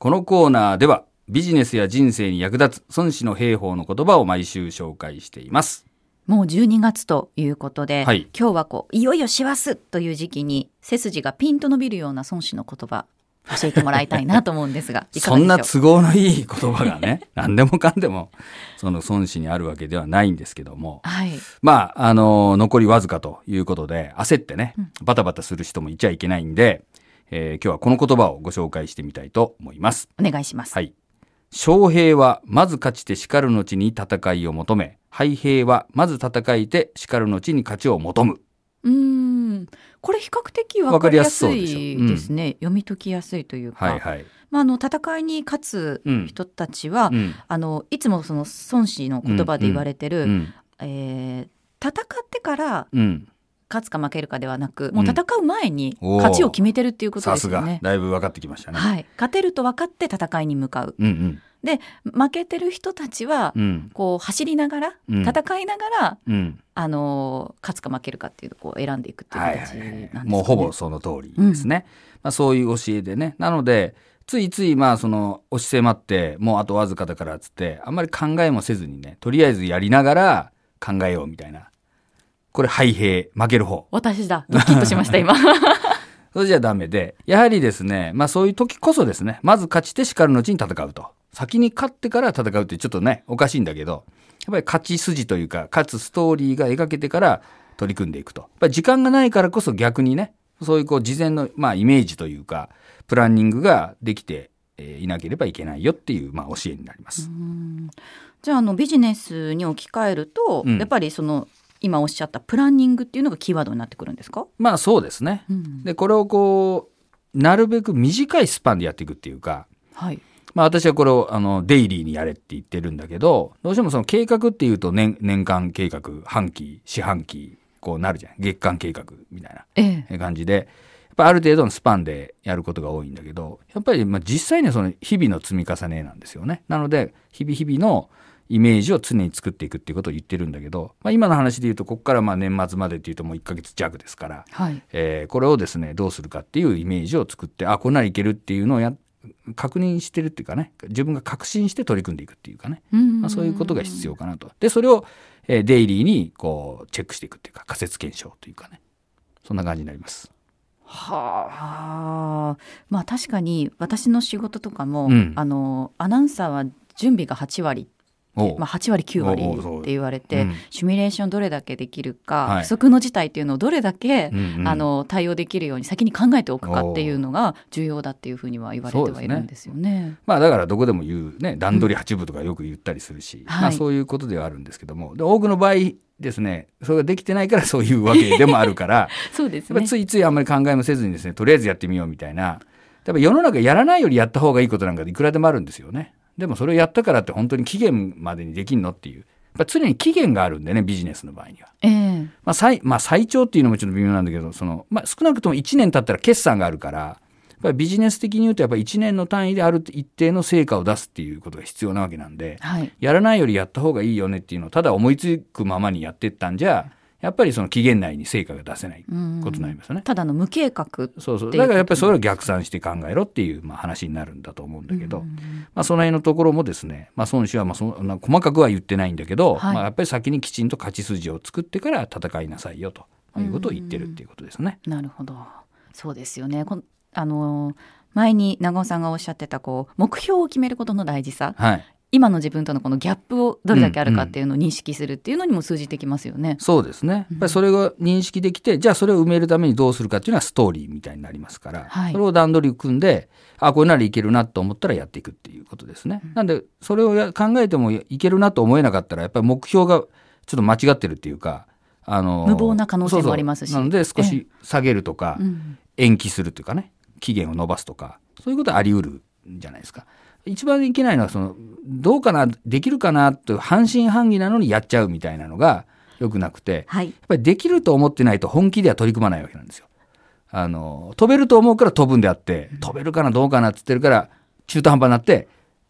このコーナーではビジネスや人生に役立つ孫子の兵法の言葉を毎週紹介しています。もう12月ということで、はい。今日はこういよいよ師走という時期に背筋がピンと伸びるような孫子の言葉教えてもらいたいなと思うんですが いかそんな都合のいい言葉がね、何でもかんでもその孫子にあるわけではないんですけども、はい。まあ、あの、残りわずかということで、焦ってね、バタバタする人もいちゃいけないんで、えー今日はこの言葉をご紹介してみたいと思います。お願いします、はい。将兵はまず勝ちて叱る後に戦いを求め、敗兵はまず戦いて叱る後に勝ちを求む。うーんこれ比較的わかりやすいですね読み解きやすいというか、はいはい。まあ、あの戦いに勝つ人たちは、うん。あのいつもその孫子の言葉で言われてる、うん。えー戦ってからうん。勝つか負けるかではなくもう戦う前に勝ちを決めてるっていうことさすがですよね。。だいぶ分かってきましたね。はい、勝てると分かって戦いに向かう。うんうん。で負けてる人たちは、うん。こう走りながら、うん戦いながら、うん。あのー勝つか負けるかっていうのをこう選んでいくっていうはい形なんですかね。はいはい。もうほぼその通りですね。まあそういう教えでね。なので、ついついまあその押し迫って、もうあとわずかだからっつって、あんまり考えもせずにね、とりあえずやりながら考えようみたいな。これ敗兵、負ける方。私だドキッとしました今。それじゃダメで、やはりですね、まあそういう時こそですね、まず勝ちて叱る後に戦うと。先に勝ってから戦うってちょっとね、おかしいんだけど、やっぱり勝ち筋というか、勝つストーリーが描けてから取り組んでいくと。やっぱり時間がないからこそ逆にね、そういうこう事前の、まあイメージというか、プランニングができてえーいなければいけないよっていう、まあ教えになります。じゃああのビジネスに置き換えると、うんやっぱりその今おっしゃったプランニングっていうのがキーワードになってくるんですか、まあそうですね。うんで、これをこう、なるべく短いスパンでやっていくっていうか、はいまあ私はこれをあのデイリーにやれって言ってるんだけど、どうしてもその計画っていうと年年間計画、半期、四半期、こうなるじゃん。月間計画みたいええな感じで、やっぱある程度のスパンでやることが多いんだけど、やっぱりまあ実際にはその日々の積み重ねなんですよね。なので、日々日々のイメージを常に作っていくっていうことを言ってるんだけど、まあ今の話で言うと、ここからまあ年末までっていうともう1ヶ月弱ですから、はい。えーこれをですねどうするかっていうイメージを作ってあこんならいけるっていうのをや確認してるっていうかね自分が確信して取り組んでいくっていうかね、うんまあ、そういうことが必要かなと。でそれを、えーデイリーにこうチェックしていくっていうか仮説検証というかねそんな感じになります。はあ。まあ確かに私の仕事とかも、うん。あのアナウンサーは準備が8割まあ、8割9割って言われて、うん。シミュレーションどれだけできるか、はい。不測の事態っていうのをどれだけ、うんうんあの対応できるように先に考えておくかっていうのが重要だっていうふうには言われてはいるんですよね。まあだからどこでも言うね段取り8分とかよく言ったりするし、はいまあそういうことではあるんですけども。で多くの場合ですねそれができてないからそういうわけでもあるから そうですね。ついついあんまり考えもせずにですね、とりあえずやってみようみたいな。やっぱ世の中やらないよりやった方がいいことなんかいくらでもあるんですよね。でもそれをやったからって本当に期限までにできんのっていう。やっぱ常に期限があるんでね、ビジネスの場合には。ええまあ最、まあ最長っていうのもちょっと微妙なんだけど、その、まあ少なくとも1年経ったら決算があるから、やっぱりビジネス的に言うとやっぱり1年の単位である一定の成果を出すっていうことが必要なわけなんで、はいやらないよりやった方がいいよねっていうのをただ思いつくままにやってったんじゃ、やっぱりその期限内に成果が出せないことになりますよね。ただの無計画そうそう。だからやっぱりそれを逆算して考えろっていう、まあ、話になるんだと思うんだけど、まあ、その辺のところもですね、まあ、孫子はまあそんな細かくは言ってないんだけど、はいまあ、やっぱり先にきちんと勝ち筋を作ってから戦いなさいよということを言ってるっていうことですね。なるほどそうですよねこんあの前に長尾さんがおっしゃってたこう目標を決めることの大事さはい。今の自分とのこのギャップをどれだけあるかっていうのを認識するっていうのにも通じてきますよね。そうですね。やっぱりそれが認識できて、じゃあそれを埋めるためにどうするかっていうのはストーリーみたいになりますから、はい。それを段取り組んで、あ、これならいけるなと思ったらやっていくっていうことですね。なんで、それをや考えてもいけるなと思えなかったら、やっぱり目標がちょっと間違ってるっていうか、あの、無謀な可能性もありますし。そうそう。なので少し下げるとか、うん。延期するというかね、期限を延ばすとか、そういうことはあり得るんじゃないですか。一番いけないのは、その、どうかな、できるかなと半信半疑なのにやっちゃうみたいなのが良くなくて、はいやっぱりできると思ってないと本気では取り組まないわけなんですよ。あの、飛べると思うから飛ぶんであって、飛べるかなどうかなって言ってるから、中途半端になって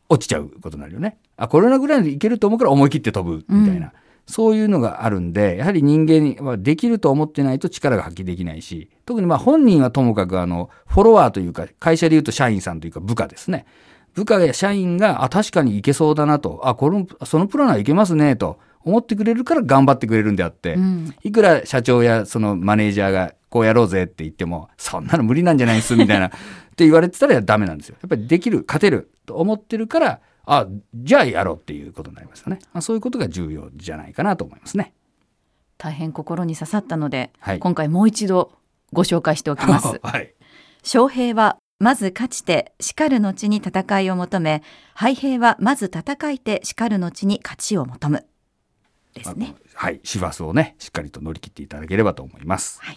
落ちちゃうことになるよね。あ、これぐらいでいけると思うから思い切って飛ぶみたいな。うんそういうのがあるんで、やはり人間にはできると思ってないと力が発揮できないし、特にまあ本人はともかくあの、フォロワーというか、会社で言うと社員さんというか部下ですね。部下や社員が、あ、確かにいけそうだなと、あ、この、そのプランはいけますね、と思ってくれるから頑張ってくれるんであって、うんいくら社長やそのマネージャーがこうやろうぜって言っても、そんなの無理なんじゃないですみたいな、って言われてたらダメなんですよ。やっぱりできる、勝てると思ってるから、あ、じゃあやろうっていうことになりますよね。まあ、そういうことが重要じゃないかなと思いますね。大変心に刺さったので、はい今回もう一度ご紹介しておきます。はい。将兵はまず勝ちて叱る後に戦いを求め敗兵はまず戦いて叱る後に勝ちを求むですね。はい。師走をね、しっかりと乗り切っていただければと思います。はい